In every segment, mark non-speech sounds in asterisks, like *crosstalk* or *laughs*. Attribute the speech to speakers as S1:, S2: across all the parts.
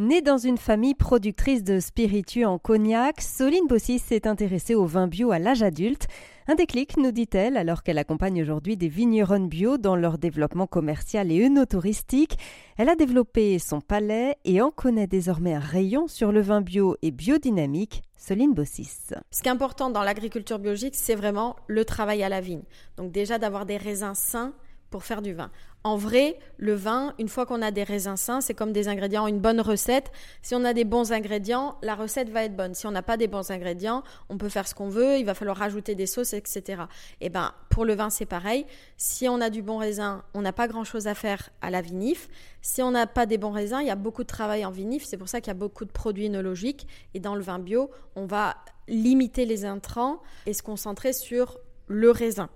S1: Née dans une famille productrice de spiritueux en cognac, Soline Bossis s'est intéressée au vin bio à l'âge adulte. Un déclic, nous dit-elle, alors qu'elle accompagne aujourd'hui des vignerons bio dans leur développement commercial et œnotouristique. Elle a développé son palais et en connaît désormais un rayon sur le vin bio et biodynamique. Soline Bossis.
S2: Ce qui est important dans l'agriculture biologique, c'est vraiment le travail à la vigne. Donc déjà d'avoir des raisins sains pour faire du vin. En vrai, le vin, une fois qu'on a des raisins sains, c'est comme des ingrédients, une bonne recette. Si on a des bons ingrédients, la recette va être bonne. Si on n'a pas des bons ingrédients, on peut faire ce qu'on veut, il va falloir rajouter des sauces, etc. Et eh ben, pour le vin, c'est pareil. Si on a du bon raisin, on n'a pas grand-chose à faire à la vinif. Si on n'a pas des bons raisins, il y a beaucoup de travail en vinif. C'est pour ça qu'il y a beaucoup de produits œnologiques. Et dans le vin bio, on va limiter les intrants et se concentrer sur le raisin.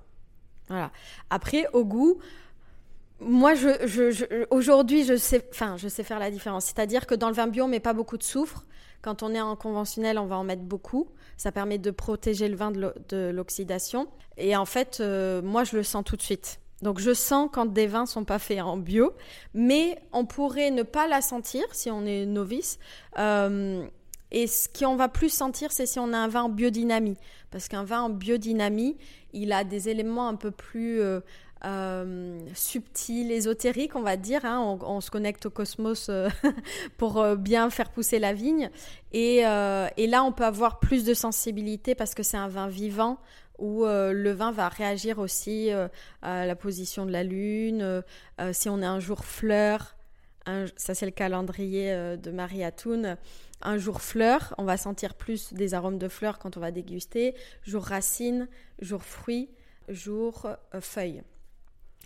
S2: Après, au goût, moi, aujourd'hui, je sais, enfin, je sais faire la différence. C'est-à-dire que dans le vin bio, on met pas beaucoup de soufre. Quand on est en conventionnel, on va en mettre beaucoup. Ça permet de protéger le vin de l'oxydation. Et en fait, euh, moi, je le sens tout de suite. Donc, je sens quand des vins sont pas faits en bio, mais on pourrait ne pas la sentir si on est novice. Euh, et ce qu'on va plus sentir, c'est si on a un vin en biodynamie. Parce qu'un vin en biodynamie, il a des éléments un peu plus euh, euh, subtils, ésotériques, on va dire. Hein. On, se connecte au cosmos euh, *laughs* pour bien faire pousser la vigne. Et, là, on peut avoir plus de sensibilité parce que c'est un vin vivant où le vin va réagir aussi à la position de la lune, si on est un jour fleur ça c'est le calendrier de Marie Atoun. Un jour fleur, on va sentir plus des arômes de fleurs quand on va déguster. Jour racine, jour fruit, jour euh, feuille.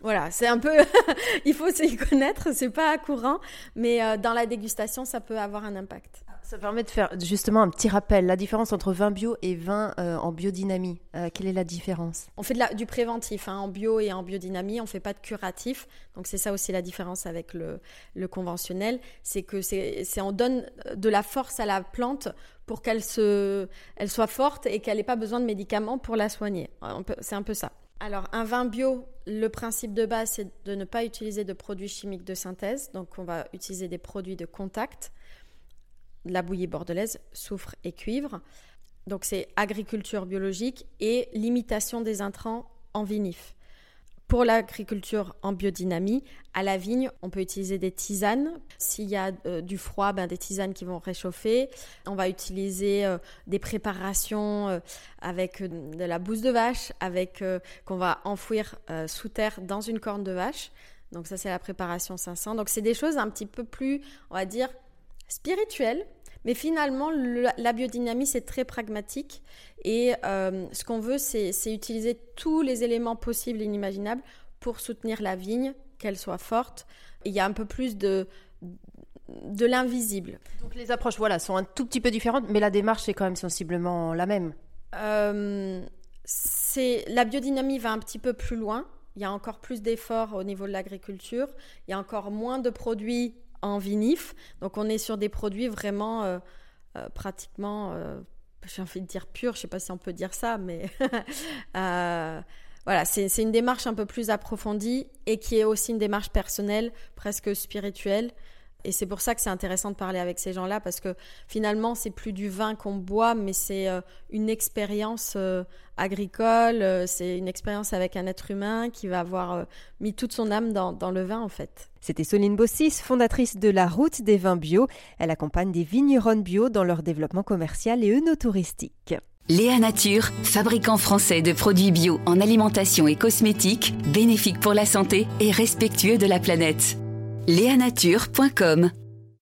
S2: Voilà, c'est un peu, *laughs* il faut s'y connaître, c'est pas courant, mais euh, dans la dégustation, ça peut avoir un impact.
S1: Ça permet de faire justement un petit rappel, la différence entre vin bio et vin euh, en biodynamie. Euh, quelle est la différence?
S2: On fait du préventif hein, en bio et en biodynamie, on fait pas de curatif. Donc c'est ça aussi la différence avec le, conventionnel, c'est que c'est, on donne de la force à la plante pour qu'elle elle soit forte et qu'elle n'ait pas besoin de médicaments pour la soigner. C'est un peu ça. Alors, un vin bio, le principe de base, c'est de ne pas utiliser de produits chimiques de synthèse. Donc, on va utiliser des produits de contact la bouillie bordelaise, soufre et cuivre. Donc c'est agriculture biologique et limitation des intrants en vinif. Pour l'agriculture en biodynamie, à la vigne, on peut utiliser des tisanes. S'il y a euh, du froid, ben, des tisanes qui vont réchauffer. On va utiliser euh, des préparations euh, avec de la bouse de vache, avec qu'on va enfouir sous terre dans une corne de vache. Donc ça, c'est la préparation 500. Donc c'est des choses un petit peu plus, on va dire, spirituelles, mais finalement, la biodynamie, c'est très pragmatique. Et euh, ce qu'on veut, c'est utiliser tous les éléments possibles et inimaginables pour soutenir la vigne, qu'elle soit forte. il y a un peu plus de, de l'invisible.
S1: Donc les approches, voilà, sont un tout petit peu différentes, mais la démarche est quand même sensiblement la même.
S2: Euh, la biodynamie va un petit peu plus loin. Il y a encore plus d'efforts au niveau de l'agriculture. Il y a encore moins de produits en vinif. Donc on est sur des produits vraiment euh, euh, pratiquement, euh, j'ai envie de dire pur, je sais pas si on peut dire ça, mais *laughs* voilà, c'est une démarche un peu plus approfondie et qui est aussi une démarche personnelle, presque spirituelle. Et c'est pour ça que c'est intéressant de parler avec ces gens-là parce que finalement, c'est plus du vin qu'on boit, mais c'est euh, une expérience euh, agricole, euh, c'est une expérience avec un être humain qui va avoir mis toute son âme dans, dans le vin en fait.
S1: C'était Soline Bossis, fondatrice de la Route des vins bio. Elle accompagne des vignerons bio dans leur développement commercial et œnotouristique.
S3: Léa Nature, fabricant français de produits bio en alimentation et cosmétiques, bénéfiques pour la santé et respectueux de la planète. Léanature.com